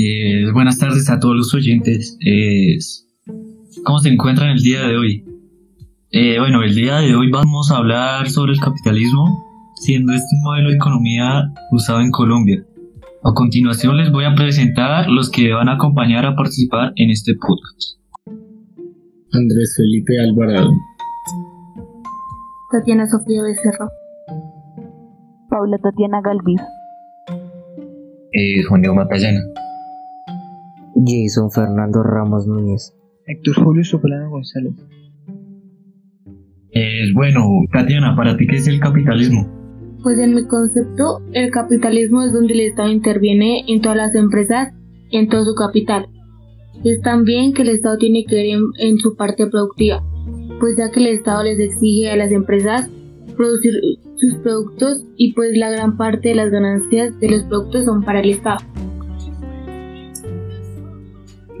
Eh, buenas tardes a todos los oyentes. ¿Cómo se encuentran el día de hoy? Eh, bueno, el día de hoy vamos a hablar sobre el capitalismo, siendo este un modelo de economía usado en Colombia. A continuación les voy a presentar los que van a acompañar a participar en este podcast. Andrés Felipe Alvarado. Tatiana Sofía Becerro. Paula Tatiana Galvis. Eh, Juan Diego Matallana. Jason Fernando Ramos Núñez. Héctor Julio Soprano González. Eh, bueno, Tatiana, ¿para ti qué es el capitalismo? Pues en mi concepto, el capitalismo es donde el Estado interviene en todas las empresas en todo su capital. Es también que el Estado tiene que ver en, en su parte productiva, pues ya que el Estado les exige a las empresas producir sus productos y pues la gran parte de las ganancias de los productos son para el Estado.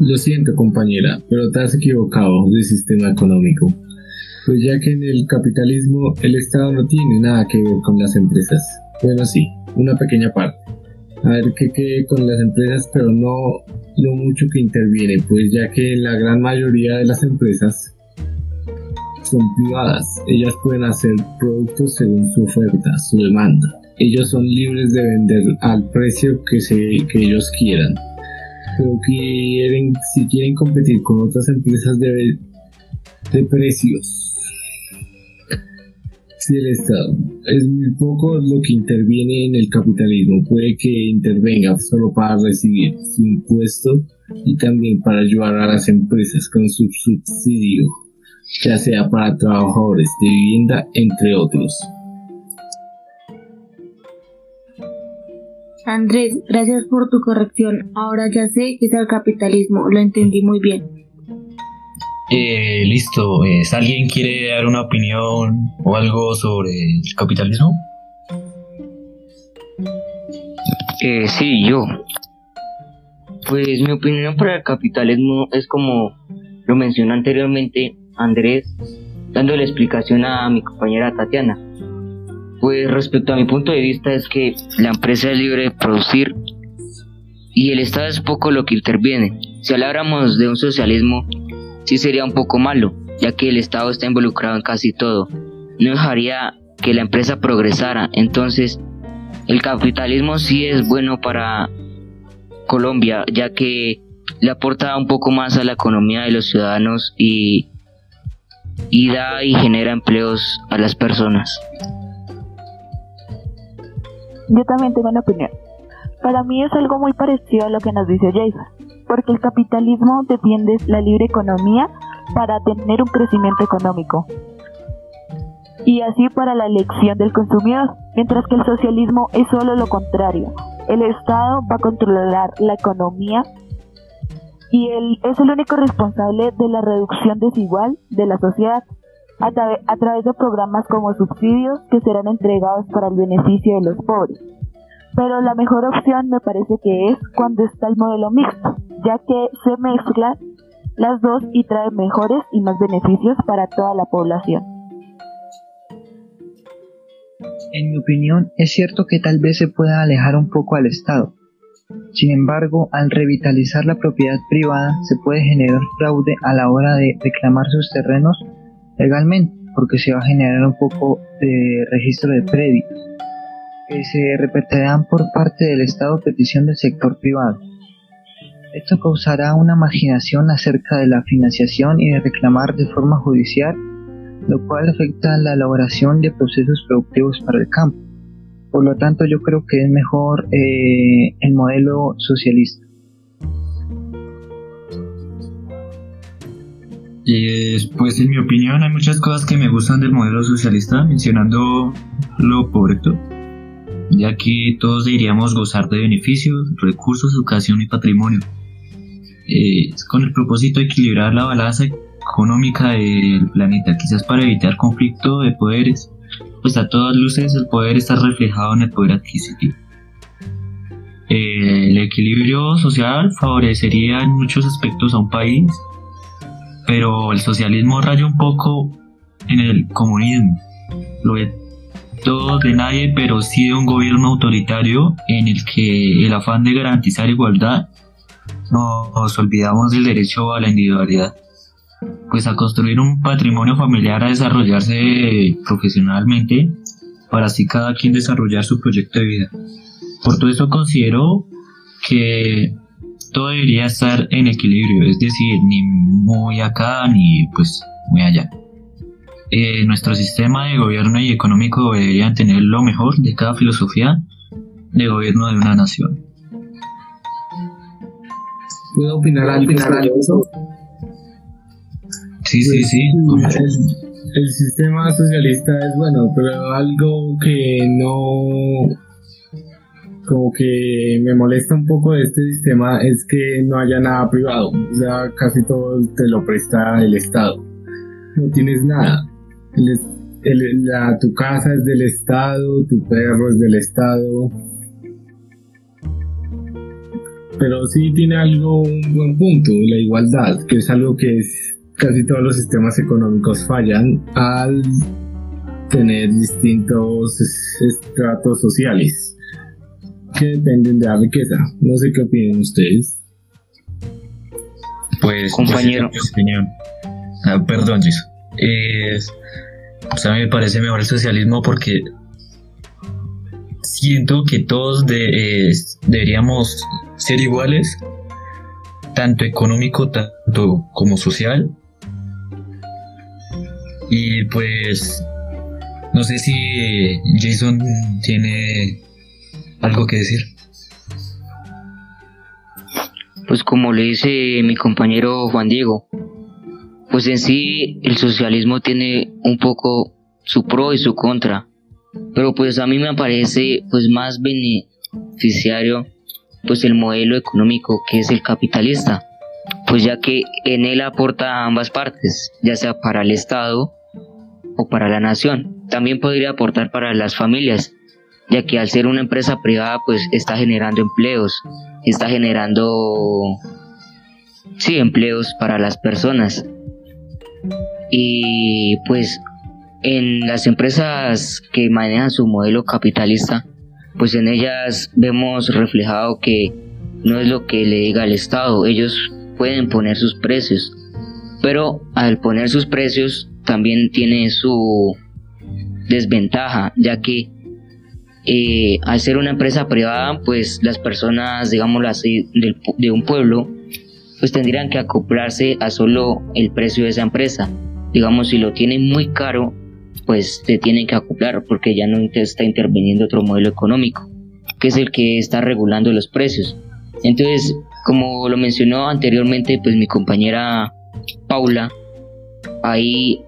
Lo siento compañera, pero te has equivocado de sistema económico. Pues ya que en el capitalismo el Estado no tiene nada que ver con las empresas. Bueno, sí, una pequeña parte. A ver qué quede con las empresas, pero no lo mucho que interviene, pues ya que la gran mayoría de las empresas son privadas. Ellas pueden hacer productos según su oferta, su demanda. Ellos son libres de vender al precio que, se, que ellos quieran. Pero quieren, si quieren competir con otras empresas de, de precios, si el Estado es muy poco lo que interviene en el capitalismo, puede que intervenga solo para recibir su impuesto y también para ayudar a las empresas con su subsidio ya sea para trabajadores de vivienda, entre otros. Andrés, gracias por tu corrección. Ahora ya sé que es el capitalismo, lo entendí muy bien. Eh, listo, ¿alguien quiere dar una opinión o algo sobre el capitalismo? Eh, sí, yo. Pues mi opinión para el capitalismo es como lo mencioné anteriormente, Andrés, dando la explicación a mi compañera Tatiana. Pues respecto a mi punto de vista es que la empresa es libre de producir y el Estado es poco lo que interviene. Si habláramos de un socialismo, sí sería un poco malo, ya que el Estado está involucrado en casi todo. No dejaría que la empresa progresara. Entonces, el capitalismo sí es bueno para Colombia, ya que le aporta un poco más a la economía de los ciudadanos y y da y genera empleos a las personas. Yo también tengo una opinión. Para mí es algo muy parecido a lo que nos dice Jason, porque el capitalismo defiende la libre economía para tener un crecimiento económico y así para la elección del consumidor, mientras que el socialismo es solo lo contrario. El Estado va a controlar la economía y él es el único responsable de la reducción desigual de la sociedad a, a, través de programas como subsidios que serán entregados para el beneficio de los pobres. Pero la mejor opción me parece que es cuando está el modelo mixto, ya que se mezclan las dos y trae mejores y más beneficios para toda la población. En mi opinión, es cierto que tal vez se pueda alejar un poco al Estado, sin embargo, al revitalizar la propiedad privada se puede generar fraude a la hora de reclamar sus terrenos legalmente, porque se va a generar un poco de registro de préditos que se repetirán por parte del Estado petición del sector privado. Esto causará una marginación acerca de la financiación y de reclamar de forma judicial, lo cual afecta la elaboración de procesos productivos para el campo. Por lo tanto, yo creo que es mejor eh, el modelo socialista. Pues en mi opinión hay muchas cosas que me gustan del modelo socialista, mencionando lo correcto, ya que todos deberíamos gozar de beneficios, recursos, educación y patrimonio, eh, con el propósito de equilibrar la balanza económica del planeta, quizás para evitar conflicto de poderes pues a todas luces el poder está reflejado en el poder adquisitivo. el equilibrio social favorecería en muchos aspectos a un país, pero el socialismo raya un poco en el comunismo. Lo ve todo de nadie, pero sí de un gobierno autoritario en el que el afán de garantizar igualdad nos olvidamos del derecho a la individualidad, pues a construir un patrimonio familiar, a desarrollarse profesionalmente, para así cada quien desarrollar su proyecto de vida. Por todo eso considero que todo debería estar en equilibrio, es decir, ni muy acá ni pues muy allá. Eh, nuestro sistema de gobierno y económico deberían tener lo mejor de cada filosofía de gobierno de una nación. ¿Puedo opinar algo sobre eso? Sí, sí, sí. El, el sistema socialista es bueno, pero algo que no como que me molesta un poco de este sistema es que no haya nada privado, o sea, casi todo te lo presta el Estado. No tienes nada. tu casa es del Estado, tu perro es del Estado. Pero sí tiene algo, un buen punto, la igualdad, que es algo que casi todos los sistemas económicos fallan al tener distintos estratos sociales que dependen de la riqueza. No sé qué opinan ustedes. Pues, compañero. Ah, perdón, Jason. a mí me parece mejor el socialismo porque siento que todos deberíamos ser iguales, tanto económico, tanto como social. Y pues, no sé si Jason tiene algo que decir. Pues como le dice mi compañero Juan Diego, pues en sí el socialismo tiene un poco su pro y su contra, pero pues a mí me parece pues más beneficiario pues el modelo económico que es el capitalista, pues ya que en él aporta a ambas partes, ya sea para el Estado o para la nación. También podría aportar para las familias, ya que al ser una empresa privada pues está generando empleos, está generando sí empleos para las personas. Y pues en las empresas que manejan su modelo capitalista, pues en ellas vemos reflejado que no es lo que le diga el Estado, ellos pueden poner sus precios, pero al poner sus precios también tiene su desventaja, ya que eh, al ser una empresa privada, pues las personas, digámoslo así, de un pueblo, pues tendrían que acoplarse a solo el precio de esa empresa. Digamos, si lo tienen muy caro, pues te tienen que acoplar porque ya no está interviniendo otro modelo económico, que es el que está regulando los precios. Entonces, como lo mencionó anteriormente, pues mi compañera Paula, ahí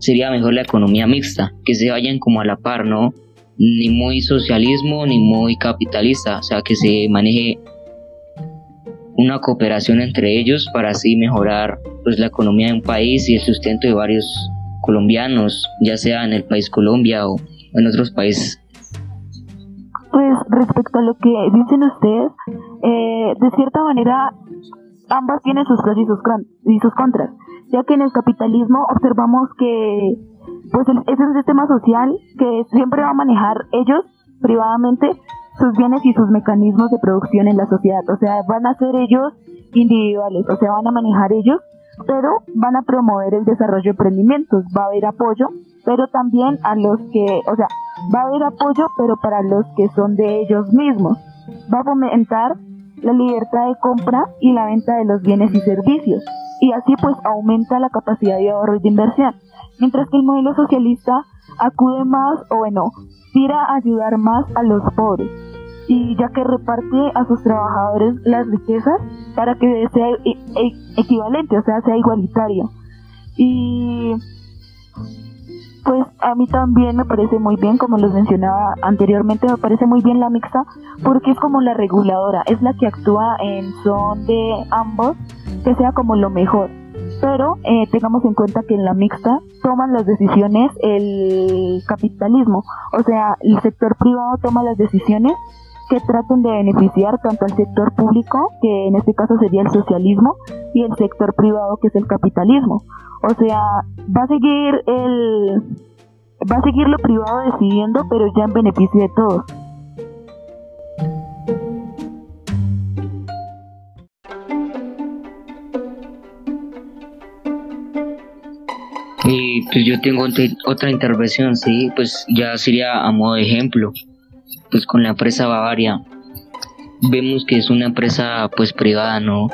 sería mejor la economía mixta, que se vayan como a la par, ¿no? Ni muy socialismo ni muy capitalista, o sea, que se maneje una cooperación entre ellos para así mejorar pues la economía de un país y el sustento de varios colombianos, ya sea en el país Colombia o en otros países. Pues respecto a lo que dicen ustedes, eh, de cierta manera ambas tienen sus pros y sus, y sus contras, ya que en el capitalismo observamos que pues es un sistema social que siempre va a manejar ellos privadamente sus bienes y sus mecanismos de producción en la sociedad. O sea, van a ser ellos individuales, o sea, van a manejar ellos, pero van a promover el desarrollo de emprendimientos. Va a haber apoyo, pero también a los que, o sea, va a haber apoyo, pero para los que son de ellos mismos. Va a fomentar la libertad de compra y la venta de los bienes y servicios. Y así pues aumenta la capacidad de ahorro y de inversión mientras que el modelo socialista acude más o bueno, tira a ayudar más a los pobres y ya que reparte a sus trabajadores las riquezas para que sea e, e, equivalente, o sea, sea igualitario. Y pues a mí también me parece muy bien, como les mencionaba anteriormente, me parece muy bien la mixta porque es como la reguladora, es la que actúa en son de ambos, que sea como lo mejor pero eh, tengamos en cuenta que en la mixta toman las decisiones el capitalismo, o sea, el sector privado toma las decisiones que traten de beneficiar tanto al sector público, que en este caso sería el socialismo, y el sector privado, que es el capitalismo. O sea, va a seguir el va a seguir lo privado decidiendo, pero ya en beneficio de todos. Pues yo tengo otra intervención, sí, pues ya sería a modo de ejemplo, pues con la empresa Bavaria. Vemos que es una empresa pues privada, ¿no?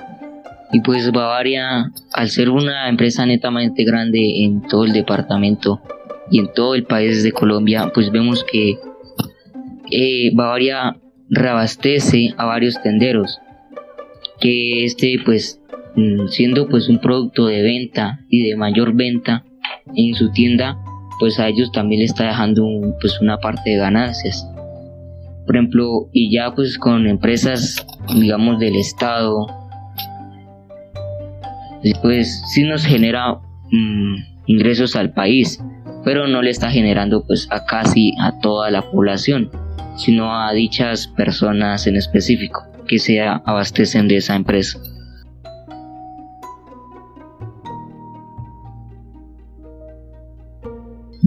Y pues Bavaria, al ser una empresa netamente grande en todo el departamento y en todo el país de Colombia, pues vemos que eh, Bavaria reabastece a varios tenderos. Que este pues mm, siendo pues un producto de venta y de mayor venta, en su tienda, pues a ellos también le está dejando pues una parte de ganancias. Por ejemplo, y ya pues con empresas, digamos, del Estado, pues sí nos genera mm, ingresos al país, pero no le está generando pues a casi a toda la población, sino a dichas personas en específico que se abastecen de esa empresa.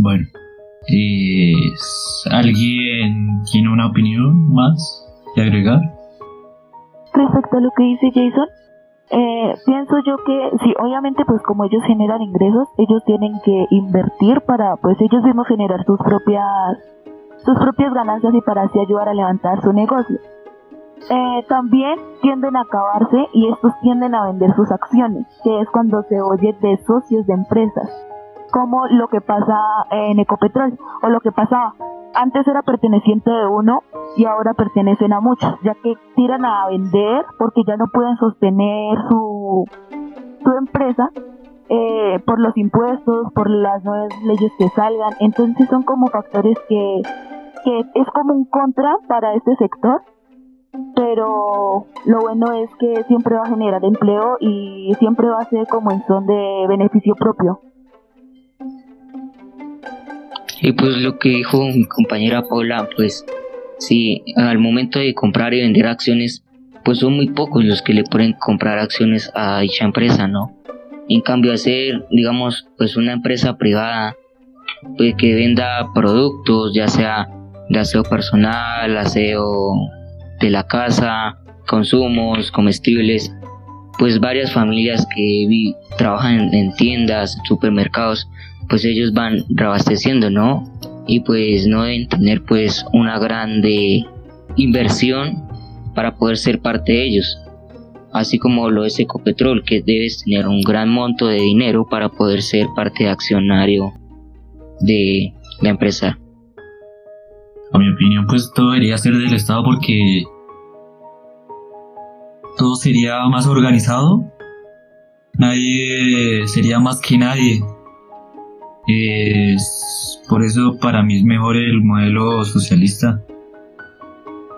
Bueno, ¿alguien tiene una opinión más que agregar? Respecto a lo que dice Jason, eh, pienso yo que sí, obviamente pues como ellos generan ingresos, ellos tienen que invertir para pues ellos mismos generar sus propias sus propias ganancias y para así ayudar a levantar su negocio. Eh, también tienden a acabarse y estos tienden a vender sus acciones, que es cuando se oye de socios de empresas como lo que pasa en Ecopetrol o lo que pasaba. Antes era perteneciente de uno y ahora pertenecen a muchos, ya que tiran a vender porque ya no pueden sostener su, su empresa eh, por los impuestos, por las nuevas leyes que salgan. Entonces son como factores que, que es como un contra para este sector, pero lo bueno es que siempre va a generar empleo y siempre va a ser como en son de beneficio propio. Y pues lo que dijo mi compañera Paula, pues sí, al momento de comprar y vender acciones, pues son muy pocos los que le pueden comprar acciones a dicha empresa, ¿no? En cambio, hacer, digamos, pues una empresa privada, pues que venda productos, ya sea de aseo personal, aseo de la casa, consumos, comestibles, pues varias familias que trabajan en tiendas, supermercados, pues ellos van reabasteciendo, ¿no? Y pues no deben tener pues una grande inversión para poder ser parte de ellos. Así como lo es Ecopetrol, que debes tener un gran monto de dinero para poder ser parte de accionario de la empresa. A mi opinión, pues todo debería ser del Estado porque todo sería más organizado. Nadie sería más que nadie es, por eso para mí es mejor el modelo socialista.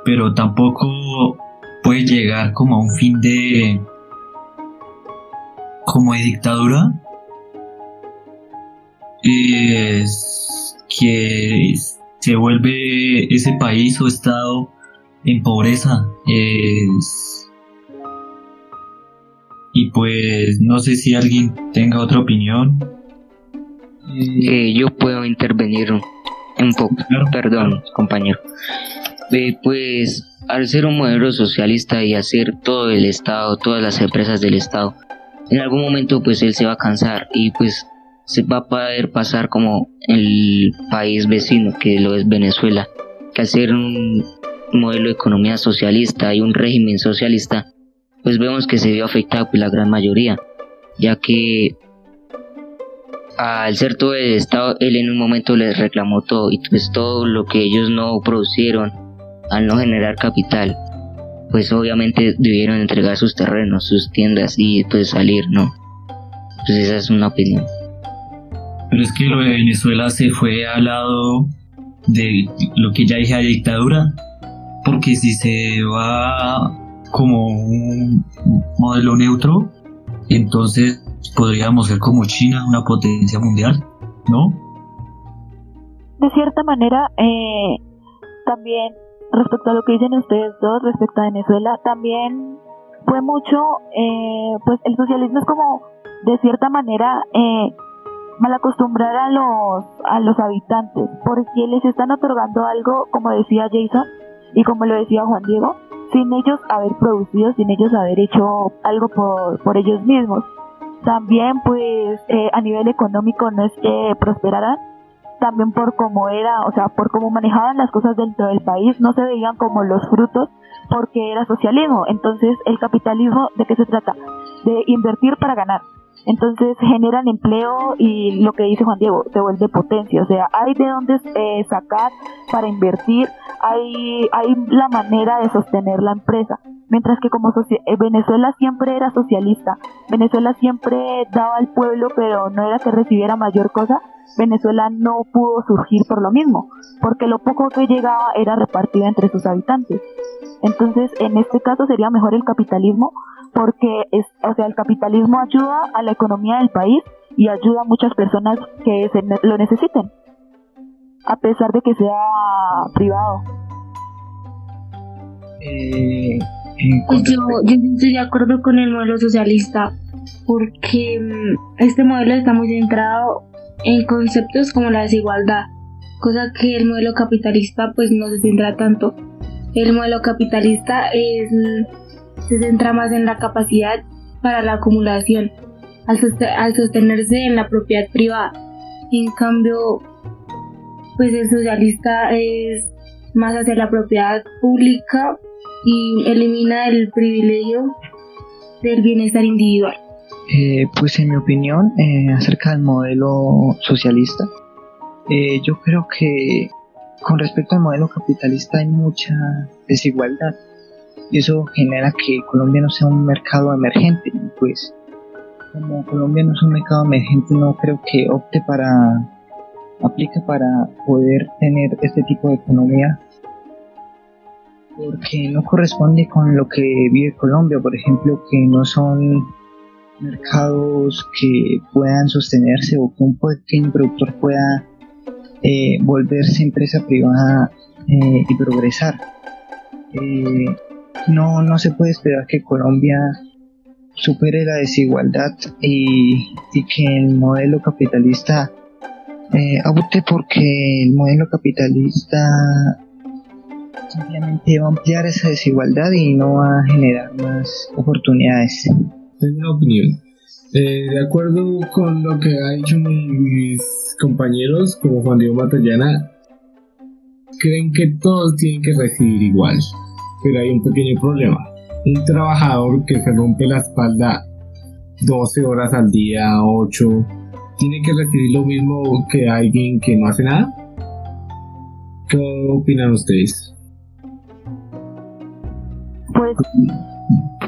Pero tampoco puede llegar como a un fin de como de dictadura es que se vuelve ese país o estado en pobreza es y pues no sé si alguien tenga otra opinión eh, yo puedo intervenir un poco. Perdón, compañero. Eh, pues al ser un modelo socialista y hacer todo el Estado, todas las empresas del Estado, en algún momento pues él se va a cansar y pues se va a poder pasar como el país vecino que lo es Venezuela, que hacer un modelo de economía socialista y un régimen socialista, pues vemos que se vio afectado por la gran mayoría, ya que al ser todo el Estado, él en un momento les reclamó todo y pues todo lo que ellos no producieron al no generar capital, pues obviamente debieron entregar sus terrenos, sus tiendas y pues salir, ¿no? Pues esa es una opinión. Pero es que lo de Venezuela se fue al lado de lo que ya dije a dictadura, porque si se va como un modelo neutro, entonces podríamos ser como China, una potencia mundial, ¿no? De cierta manera, eh, también respecto a lo que dicen ustedes dos, respecto a Venezuela, también fue mucho, eh, pues el socialismo es como, de cierta manera, eh, mal acostumbrar a los, a los habitantes, porque les están otorgando algo, como decía Jason, y como lo decía Juan Diego, sin ellos haber producido, sin ellos haber hecho algo por, por ellos mismos. También pues eh, a nivel económico no es que prosperaran, también por cómo era, o sea, por cómo manejaban las cosas dentro del país, no se veían como los frutos porque era socialismo. Entonces, el capitalismo, ¿de qué se trata? De invertir para ganar. Entonces generan empleo y lo que dice Juan Diego, se vuelve potencia. O sea, hay de dónde eh, sacar para invertir, hay, hay la manera de sostener la empresa. Mientras que como eh, Venezuela siempre era socialista, Venezuela siempre daba al pueblo, pero no era que recibiera mayor cosa, Venezuela no pudo surgir por lo mismo, porque lo poco que llegaba era repartido entre sus habitantes. Entonces, en este caso sería mejor el capitalismo, porque es, o sea, el capitalismo ayuda a la economía del país y ayuda a muchas personas que lo necesiten, a pesar de que sea privado. Eh, pues yo, yo estoy de acuerdo con el modelo socialista, porque mm, este modelo está muy centrado en conceptos como la desigualdad, cosa que el modelo capitalista pues no se centra tanto. El modelo capitalista es, se centra más en la capacidad para la acumulación, al, sostenerse en la propiedad privada. En cambio, pues el socialista es más hacia la propiedad pública y elimina el privilegio del bienestar individual. Eh, pues en mi opinión, eh, acerca del modelo socialista, eh, yo creo que con respecto al modelo capitalista hay mucha desigualdad y eso genera que Colombia no sea un mercado emergente. Pues como Colombia no es un mercado emergente, no creo que opte para, aplica para poder tener este tipo de economía porque no corresponde con lo que vive Colombia, por ejemplo, que no son mercados que puedan sostenerse o que un pequeño productor pueda eh, volverse empresa privada eh, y progresar. Eh, no, no se puede esperar que Colombia supere la desigualdad y, que el modelo capitalista eh, porque el modelo capitalista simplemente va a ampliar esa desigualdad y no va a generar más oportunidades tengo una opinión. Eh, de acuerdo con lo que han dicho mis compañeros, como Juan Diego Matallana, creen que todos tienen que recibir igual. Pero hay un pequeño problema. Un trabajador que se rompe la espalda 12 horas al día, 8, tiene que recibir lo mismo que alguien que no hace nada. ¿Qué opinan ustedes?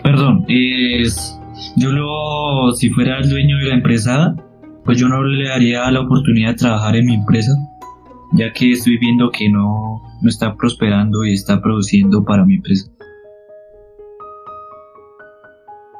Perdón, es yo lo, si fuera el dueño de la empresa, pues yo no le daría la oportunidad de trabajar en mi empresa, ya que estoy viendo que no, no está prosperando y está produciendo para mi empresa.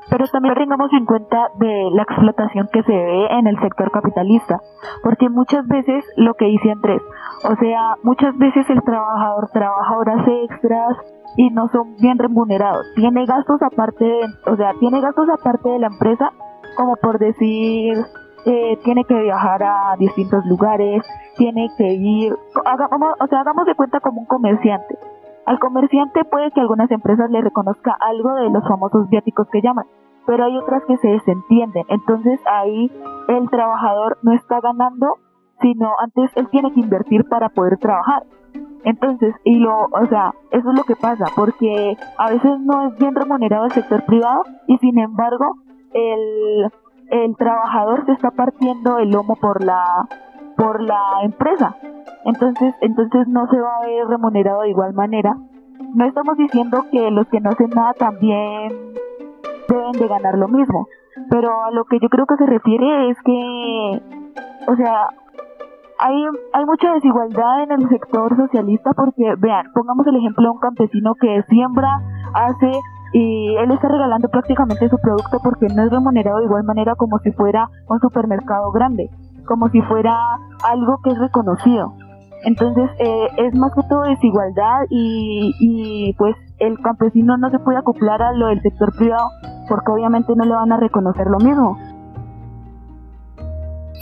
Pero también tengamos en cuenta de la explotación que se ve en el sector capitalista, porque muchas veces lo que dice Andrés, o sea, muchas veces el trabajador trabaja horas extras, y no son bien remunerados. Tiene gastos aparte, de, o sea, tiene gastos aparte de la empresa, como por decir, eh, tiene que viajar a distintos lugares, tiene que ir, hagamos, o sea, hagamos de cuenta como un comerciante. Al comerciante puede que algunas empresas le reconozca algo de los famosos viáticos que llaman, pero hay otras que se desentienden. Entonces ahí el trabajador no está ganando, sino antes él tiene que invertir para poder trabajar. Entonces, y lo, o sea, eso es lo que pasa, porque a veces no es bien remunerado el sector privado y sin embargo el, el trabajador se está partiendo el lomo por la, por la empresa. Entonces, entonces no se va a ver remunerado de igual manera. No estamos diciendo que los que no hacen nada también deben de ganar lo mismo, pero a lo que yo creo que se refiere es que, o sea, hay, hay mucha desigualdad en el sector socialista porque, vean, pongamos el ejemplo de un campesino que siembra, hace y él está regalando prácticamente su producto porque no es remunerado de igual manera como si fuera un supermercado grande, como si fuera algo que es reconocido. Entonces eh, es más que todo desigualdad y, y pues el campesino no se puede acoplar a lo del sector privado porque obviamente no le van a reconocer lo mismo.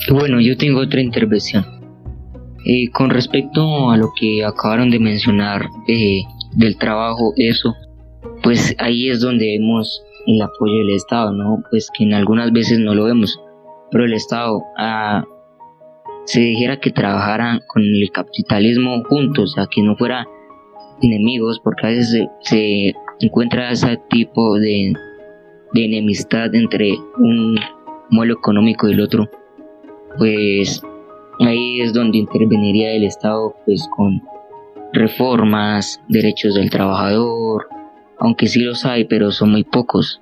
Bueno, yo tengo otra intervención. Eh, con respecto a lo que acabaron de mencionar eh, del trabajo, eso, pues ahí es donde vemos el apoyo del Estado, ¿no? Pues que en algunas veces no lo vemos, pero el Estado ah, se dijera que trabajaran con el capitalismo juntos, o sea, que no fuera enemigos, porque a veces se, encuentra ese tipo de, de enemistad entre un modelo económico y el otro, pues ahí es donde interveniría el Estado pues con reformas, derechos del trabajador, aunque sí los hay, pero son muy pocos.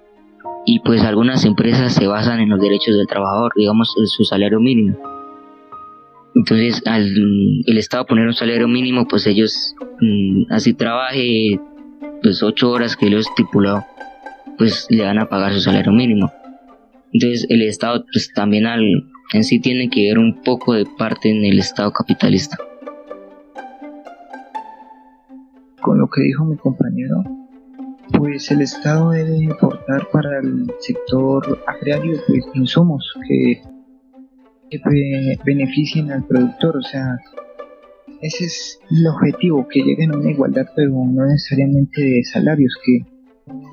Y pues algunas empresas se basan en los derechos del trabajador, digamos su salario mínimo. Entonces, al el Estado poner un salario mínimo, pues ellos mm, así trabaje pues ocho horas que lo estipulado, pues le van a pagar su salario mínimo. Entonces, el Estado pues también al, en sí tiene que ver un poco de parte en el Estado capitalista. Con lo que dijo mi compañero, pues el Estado debe aportar para el sector agrario pues insumos que, que beneficien al productor, o sea, ese es el objetivo, que lleguen a una igualdad, pero no necesariamente de salarios, que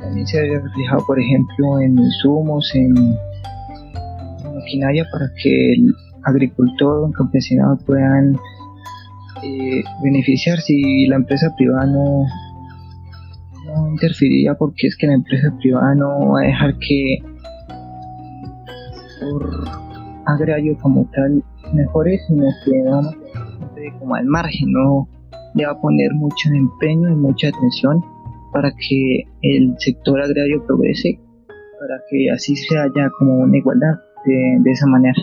también se haya reflejado, por ejemplo, en insumos, en, maquinaria, para que el agricultor o el campesinado puedan eh, beneficiar. Si la empresa privada no, no interferiría porque es que la empresa privada no va a dejar que por agrario como tal mejore, sino que vamos como al margen, no le va a poner mucho empeño y mucha atención para que el sector agrario progrese, para que así se haya como una igualdad de, esa manera.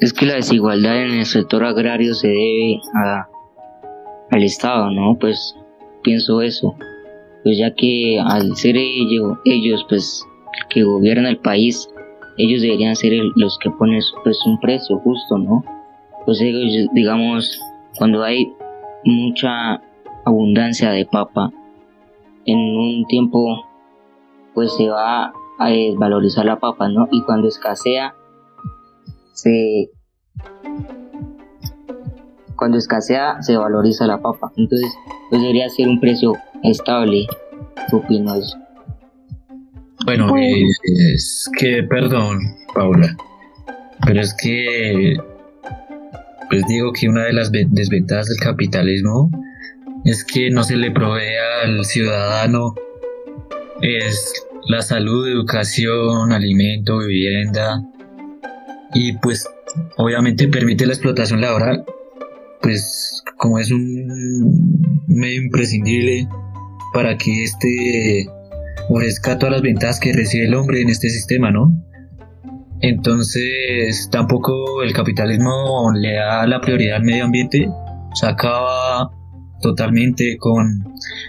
Es que la desigualdad en el sector agrario se debe a, al Estado, ¿no? Pues pienso eso. Pues ya que al ser ellos, ellos pues que gobiernan el país, ellos deberían ser los que ponen pues un precio justo, ¿no? Pues ellos, digamos, cuando hay mucha abundancia de papa, en un tiempo pues se va a desvalorizar la papa, ¿no? Y cuando escasea, se... Cuando escasea, se valoriza la papa. Entonces, pues debería ser un precio estable. ¿Qué opinas? Bueno, pues- es que, perdón, Paula, pero es que, pues digo que una de las desventajas del capitalismo es que no se le provee al ciudadano es la salud, educación, alimento, vivienda. Y pues obviamente permite la explotación laboral, pues como es un medio imprescindible para que este ofrezca todas las ventajas que recibe el hombre en este sistema, ¿no? Entonces tampoco el capitalismo le da la prioridad al medio ambiente, se acaba totalmente con,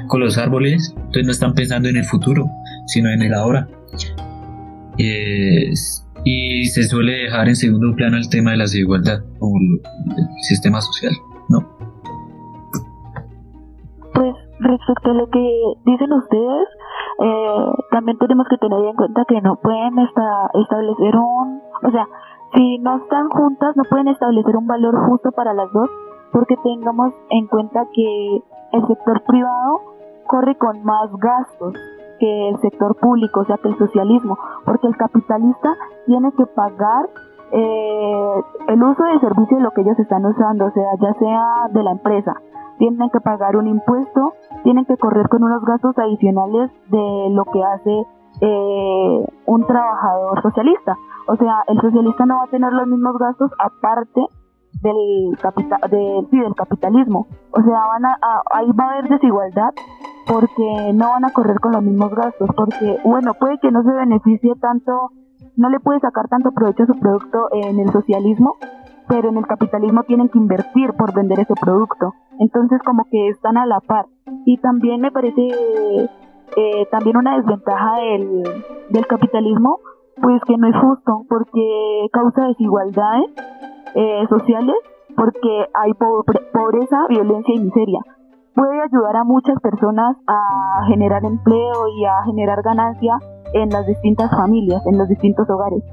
con los árboles, entonces no están pensando en el futuro, sino en el ahora. y se suele dejar en segundo plano el tema de la desigualdad o el sistema social, ¿no? Pues respecto a lo que dicen ustedes, eh, también tenemos que tener en cuenta que no pueden establecer un, o sea, si no están juntas, no pueden establecer un valor justo para las dos, porque tengamos en cuenta que el sector privado corre con más gastos que el sector público, o sea, que el socialismo, porque el capitalista tiene que pagar eh, el uso de servicio de lo que ellos están usando, o sea, ya sea de la empresa, tienen que pagar un impuesto, tienen que correr con unos gastos adicionales de lo que hace eh, un trabajador socialista. O sea, el socialista no va a tener los mismos gastos aparte del, capital, del capitalismo. O sea, van a, ahí va a haber desigualdad porque no van a correr con los mismos gastos, porque, bueno, puede que no se beneficie tanto, no le puede sacar tanto provecho a su producto en el socialismo, pero en el capitalismo tienen que invertir por vender ese producto. Entonces como que están a la par. Y también me parece eh, también una desventaja del, del capitalismo, pues que no es justo, porque causa desigualdades eh, sociales, porque hay pobreza, violencia y miseria. Puede ayudar a muchas personas a generar empleo y a generar ganancia en las distintas familias, en los distintos hogares.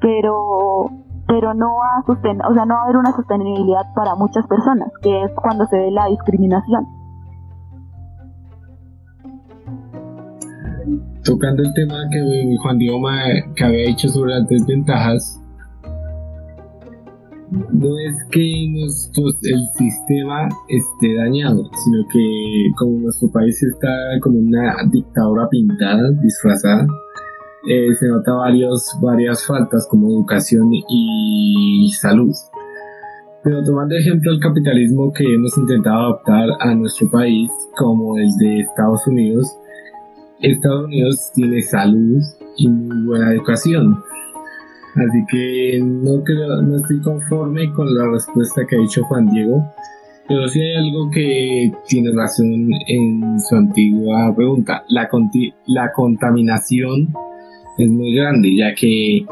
Pero pero no a o sea, no va a haber una sostenibilidad para muchas personas, que es cuando se ve la discriminación. tocando el tema que Juan Diego que había dicho sobre las desventajas, no es que nuestro, el sistema esté dañado, sino que como nuestro país está como una dictadura pintada, disfrazada, eh, se nota varios, varias faltas como educación y salud. Pero tomando ejemplo el capitalismo que hemos intentado adoptar a nuestro país, como el de Estados Unidos, Estados Unidos tiene salud y muy buena educación. Así que no creo, no estoy conforme con la respuesta que ha dicho Juan Diego, pero sí hay algo que tiene razón en su antigua pregunta. La, la contaminación es muy grande, ya que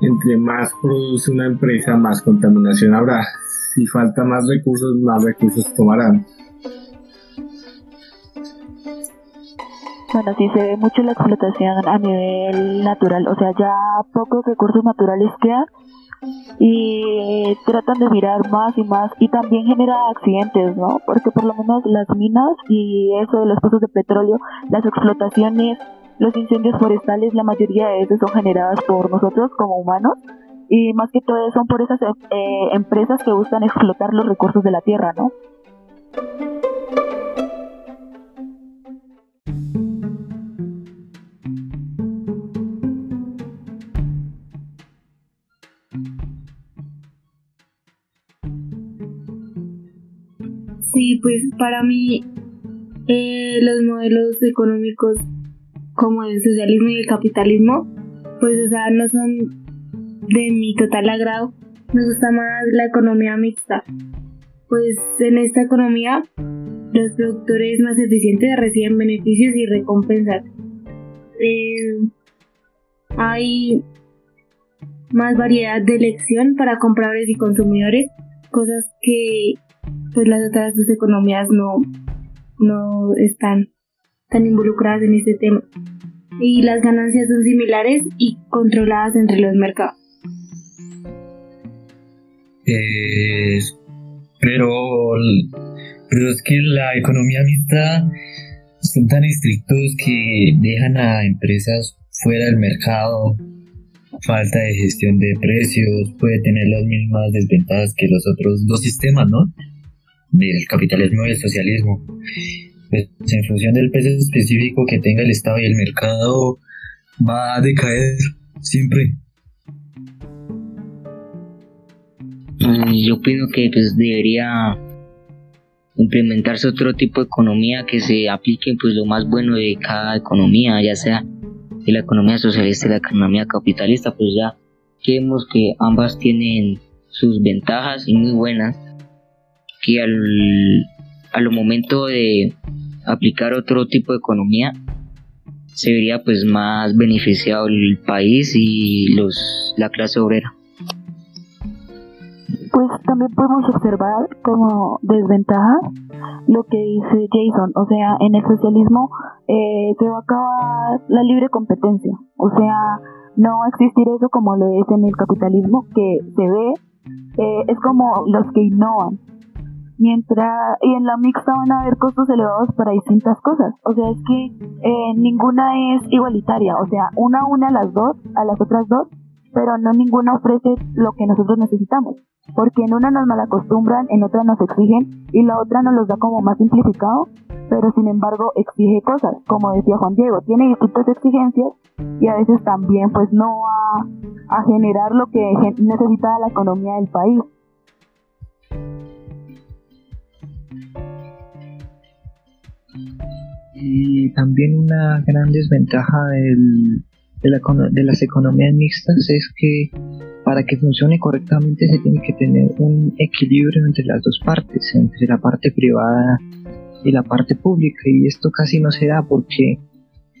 entre más produce una empresa, más contaminación habrá. Si falta más recursos, más recursos tomarán. Bueno, sí se ve mucho la explotación a nivel natural, o sea, ya pocos recursos naturales quedan y tratan de mirar más y más y también genera accidentes, ¿no? Porque por lo menos las minas y eso de los pozos de petróleo, las explotaciones, los incendios forestales, la mayoría de ellos son generadas por nosotros como humanos y más que todo son por esas eh, empresas que buscan explotar los recursos de la tierra, ¿no? Sí, pues para mí eh, los modelos económicos como el socialismo y el capitalismo, pues o sea, no son de mi total agrado. Me gusta más la economía mixta. Pues en esta economía los productores más eficientes reciben beneficios y recompensas. Eh, hay más variedad de elección para compradores y consumidores, cosas que pues las otras dos economías no, no están tan involucradas en este tema. Y las ganancias son similares y controladas entre los mercados. pero, pero es que la economía mixta son tan estrictos que dejan a empresas fuera del mercado, falta de gestión de precios, puede tener las mismas desventajas que los otros dos sistemas, ¿no? Del capitalismo y el socialismo. Pues, en función del peso específico que tenga el Estado y el mercado, va a decaer siempre. Mm, yo opino que pues debería implementarse otro tipo de economía que se aplique pues lo más bueno de cada economía, ya sea la economía socialista y la economía capitalista, pues ya vemos que ambas tienen sus ventajas y muy buenas que al, al momento de aplicar otro tipo de economía se vería pues más beneficiado el país y los la clase obrera. Pues también podemos observar como desventaja lo que dice Jason, o sea, en el socialismo eh, se va a acabar la libre competencia, o sea, no va a existir eso como lo es en el capitalismo, que se ve, eh, es como los que innovan, mientras y en la mixta van a haber costos elevados para distintas cosas. O sea, es que eh, ninguna es igualitaria, o sea, una une a las dos, a las otras dos, pero no ninguna ofrece lo que nosotros necesitamos. Porque en una nos malacostumbran, en otra nos exigen y la otra nos los da como más simplificado, pero sin embargo exige cosas, como decía Juan Diego, tiene distintas exigencias y a veces también pues no va a generar lo que necesita la economía del país. Y también una gran desventaja de, las economías mixtas es que para que funcione correctamente se tiene que tener un equilibrio entre las dos partes, entre la parte privada y la parte pública. Y esto casi no se da porque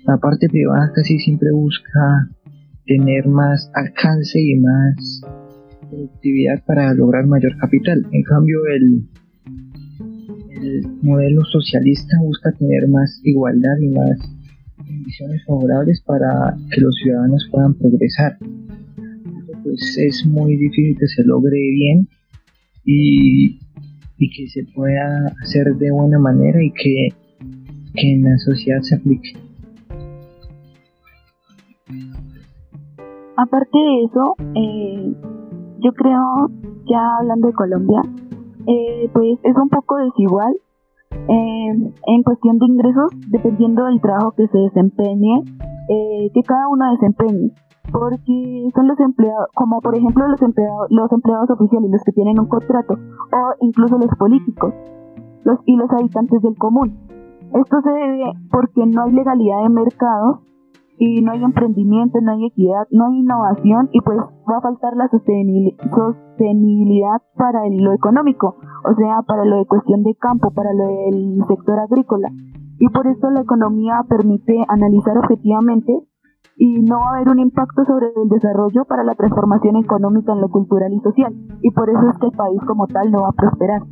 la parte privada casi siempre busca tener más alcance y más productividad para lograr mayor capital. En cambio, el, el modelo socialista busca tener más igualdad y más condiciones favorables para que los ciudadanos puedan progresar. Pues es muy difícil que se logre bien y, y que se pueda hacer de buena manera y que, que en la sociedad se aplique. Aparte de eso, eh, yo creo, ya hablando de Colombia, eh, pues es un poco desigual eh, en cuestión de ingresos, dependiendo del trabajo que se desempeñe, que cada uno desempeñe porque son los empleados, como por ejemplo los empleados, los empleados oficiales, los que tienen un contrato, o incluso los políticos, los y los habitantes del común. Esto se debe porque no hay legalidad de mercado y no hay emprendimiento, no hay equidad, no hay innovación y pues va a faltar la sostenibilidad para lo económico, o sea, para lo de cuestión de campo, para lo del sector agrícola. Y por eso la economía permite analizar objetivamente y no va a haber un impacto sobre el desarrollo para la transformación económica en lo cultural y social. Y por eso es que el país como tal no va a prosperar.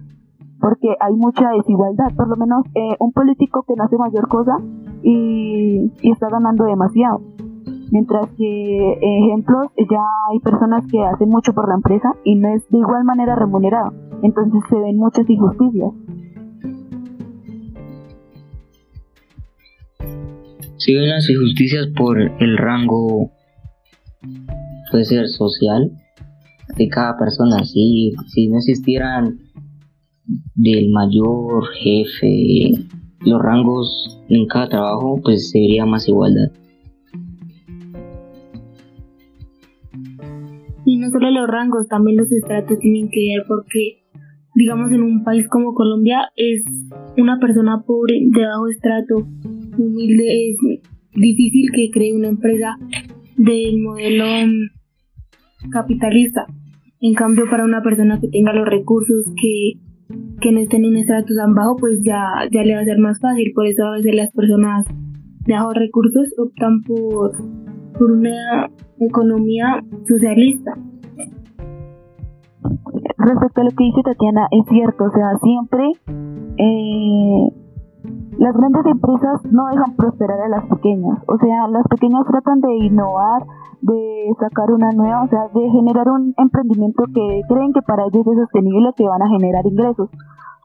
Porque hay mucha desigualdad, por lo menos eh, un político que no hace mayor cosa y, está ganando demasiado. Mientras que, ejemplos, ya hay personas que hacen mucho por la empresa y no es de igual manera remunerado. Entonces se ven muchas injusticias. si ven las injusticias por el rango puede ser social de cada persona si, si no existieran del mayor jefe los rangos en cada trabajo pues se vería más igualdad y no solo los rangos también los estratos tienen que ver porque digamos en un país como Colombia es una persona pobre de bajo estrato humilde es difícil que cree una empresa del modelo mm, capitalista. En cambio, para una persona que tenga los recursos, que, que no esté en un estrato tan bajo, pues ya, ya le va a ser más fácil. Por eso a veces las personas de bajos recursos optan por, por una economía socialista. Respecto a lo que dice Tatiana, es cierto, o sea, siempre eh, las grandes empresas no dejan prosperar a las pequeñas, o sea, las pequeñas tratan de innovar, de sacar una nueva, o sea, de generar un emprendimiento que creen que para ellos es sostenible, que van a generar ingresos.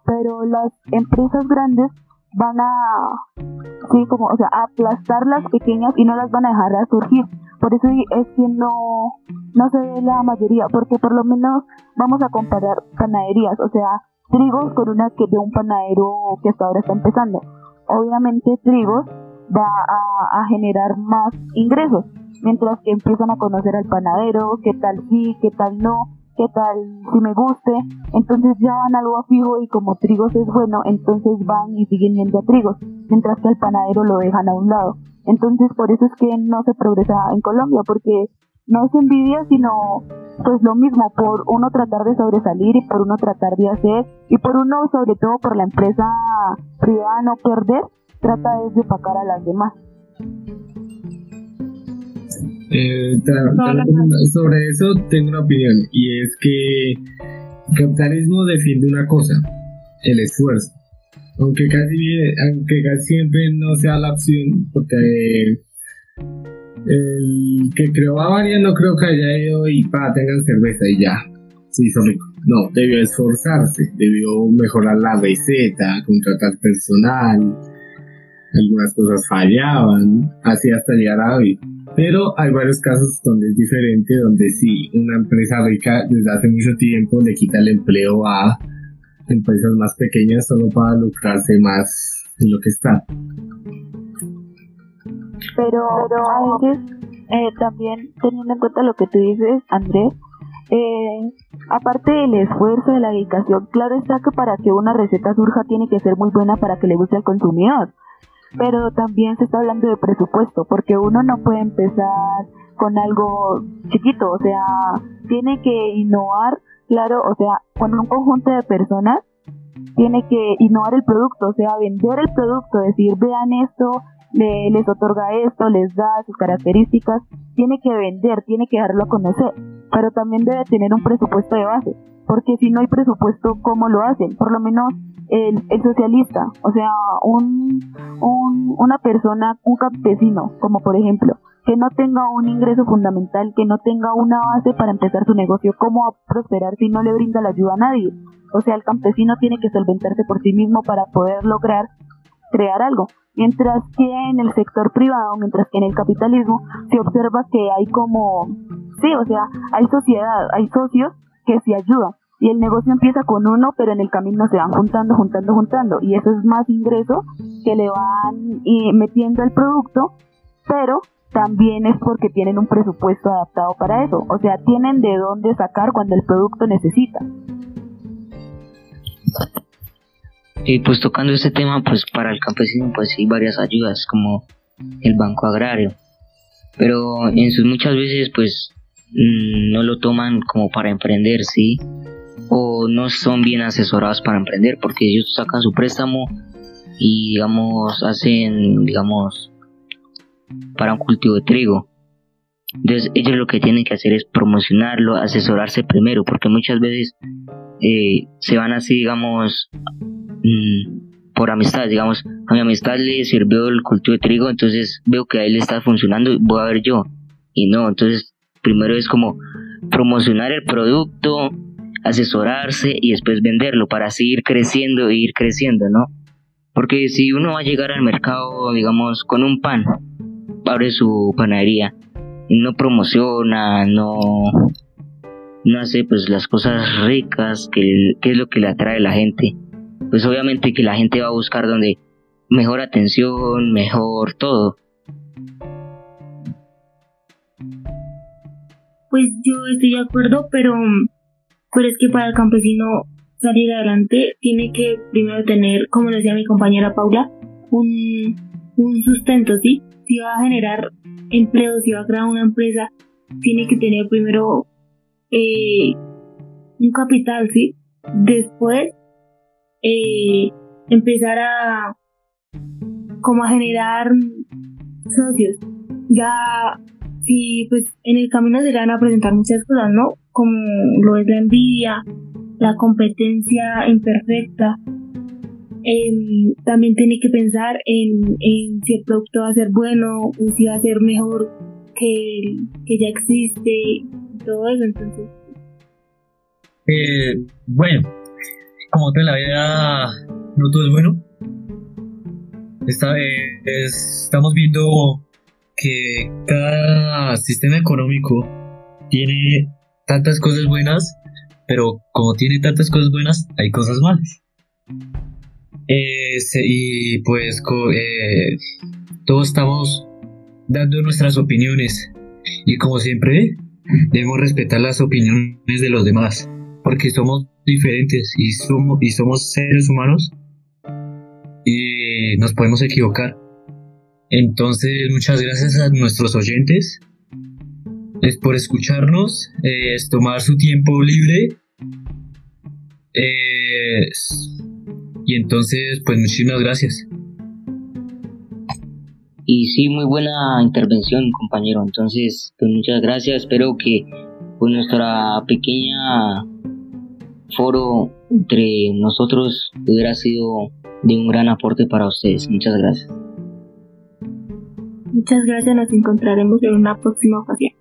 Pero las empresas grandes van a, sí, como, o sea, aplastar las pequeñas y no las van a dejar a surgir. Por eso es que no, no se ve la mayoría, porque por lo menos vamos a comparar panaderías, o sea, trigos con una que de un panadero que hasta ahora está empezando obviamente Trigos va a, generar más ingresos, mientras que empiezan a conocer al panadero, qué tal sí, qué tal no, qué tal si me guste, entonces ya van algo fijo y como Trigos es bueno, entonces van y siguen yendo a Trigos, mientras que al panadero lo dejan a un lado. Entonces por eso es que no se progresa en Colombia, porque no es envidia, sino pues lo mismo, por uno tratar de sobresalir y por uno tratar de hacer, y por uno sobre todo por la empresa privada no perder, trata de opacar a las demás. Eh, sobre eso tengo una opinión y es que el capitalismo defiende una cosa, el esfuerzo. Aunque casi, aunque casi siempre no sea la opción, porque el que creó Bavaria no creo que haya ido y para tengan cerveza y ya. Se hizo rico. No, debió esforzarse, debió mejorar la receta, contratar personal. Algunas cosas fallaban, así hasta llegar a hoy. Pero hay varios casos donde es diferente, donde sí, una empresa rica desde hace mucho tiempo le quita el empleo a empresas más pequeñas solo para lucrarse más en lo que está pero, a veces eh, también teniendo en cuenta lo que tú dices, Andrés, eh, aparte del esfuerzo de la dedicación, claro está que para que una receta surja tiene que ser muy buena para que le guste al consumidor, pero también se está hablando de presupuesto, porque uno no puede empezar con algo chiquito, o sea, tiene que innovar, claro, o sea, con un conjunto de personas tiene que innovar el producto, o sea, vender el producto, decir, vean esto, les otorga esto, les da sus características, tiene que vender, tiene que darlo a conocer, pero también debe tener un presupuesto de base, porque si no hay presupuesto, ¿cómo lo hacen? Por lo menos el, el socialista, o sea, un, un, una persona, un campesino, como por ejemplo, que no tenga un ingreso fundamental, que no tenga una base para empezar su negocio, ¿cómo va a prosperar si no le brinda la ayuda a nadie? O sea, el campesino tiene que solventarse por sí mismo para poder lograr crear algo. Mientras que en el sector privado, mientras que en el capitalismo, se observa que hay como, sí, o sea, hay sociedad, hay socios que se ayudan. Y el negocio empieza con uno, pero en el camino se van juntando, juntando, juntando. Y eso es más ingreso que le van metiendo al producto, pero también es porque tienen un presupuesto adaptado para eso. O sea, tienen de dónde sacar cuando el producto necesita. Y pues tocando este tema, pues para el campesino pues hay varias ayudas como el Banco Agrario. Pero en sus muchas veces pues mm, no lo toman como para emprender, ¿sí? O no son bien asesorados para emprender porque ellos sacan su préstamo y digamos hacen digamos para un cultivo de trigo. Entonces ellos lo que tienen que hacer es promocionarlo, asesorarse primero, porque muchas veces eh, se van así, digamos, mm, por amistad, digamos, a mi amistad le sirvió el cultivo de trigo, entonces veo que a él está funcionando, voy a ver yo. Y no, entonces primero es como promocionar el producto, asesorarse y después venderlo para seguir creciendo e ir creciendo, ¿no? Porque si uno va a llegar al mercado, digamos, con un pan, abre su panadería y no promociona, no, no hace pues las cosas ricas que, es lo que le atrae a la gente. Pues obviamente que la gente va a buscar donde mejor atención, mejor todo. Pues yo estoy de acuerdo, pero, pero es que para el campesino salir adelante tiene que primero tener, como decía mi compañera Paula, un, un sustento, ¿sí? si va a generar empleo, si va a crear una empresa, tiene que tener primero eh, un capital, ¿sí? Después empezar a como a generar socios. Ya si pues en el camino se le van a presentar muchas cosas, ¿no? Como lo es la envidia, la competencia imperfecta, Em, también tiene que pensar en, si el producto va a ser bueno o si va a ser mejor que que ya existe todo eso. Entonces, eh, bueno, como te la vida no todo es bueno. Vez estamos viendo que cada sistema económico tiene tantas cosas buenas, pero como tiene tantas cosas buenas, hay cosas malas. Eh, y pues eh, todos estamos dando nuestras opiniones y como siempre debemos respetar las opiniones de los demás porque somos diferentes y somos, y somos seres humanos y nos podemos equivocar. Entonces muchas gracias a nuestros oyentes es por escucharnos, es tomar su tiempo libre. Y entonces, pues muchísimas gracias. Y sí, muy buena intervención, compañero. Entonces, pues muchas gracias. Espero que pues, nuestra pequeña foro entre nosotros hubiera sido de un gran aporte para ustedes. Muchas gracias. Muchas gracias. Nos encontraremos en una próxima ocasión.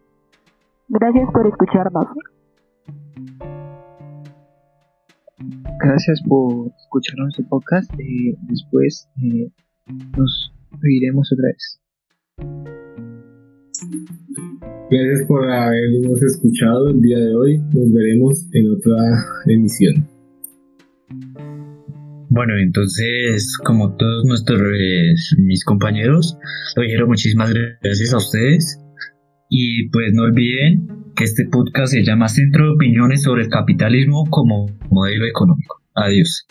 Gracias por escucharnos. Gracias por escuchar nuestro podcast. Eh, después eh, nos oiremos otra vez. Gracias por habernos escuchado el día de hoy. Nos veremos en otra emisión. Bueno, entonces, como todos nuestros mis compañeros, lo dijeron muchísimas gracias a ustedes. Y pues no olviden que este podcast se llama Centro de Opiniones sobre el Capitalismo como Modelo Económico. Adiós.